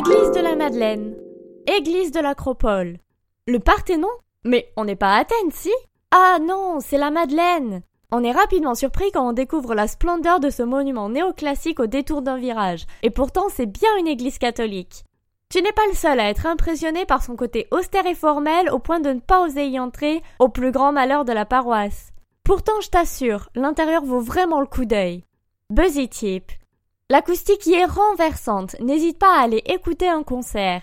Église de la Madeleine. Église de l'Acropole. Le Parthénon? Mais on n'est pas à Athènes, si? Ah non, c'est la Madeleine On est rapidement surpris quand on découvre la splendeur de ce monument néoclassique au détour d'un virage, et pourtant c'est bien une église catholique. Tu n'es pas le seul à être impressionné par son côté austère et formel au point de ne pas oser y entrer, au plus grand malheur de la paroisse. Pourtant, je t'assure, l'intérieur vaut vraiment le coup d'œil. Buzzy Tip. L'acoustique y est renversante, n'hésite pas à aller écouter un concert.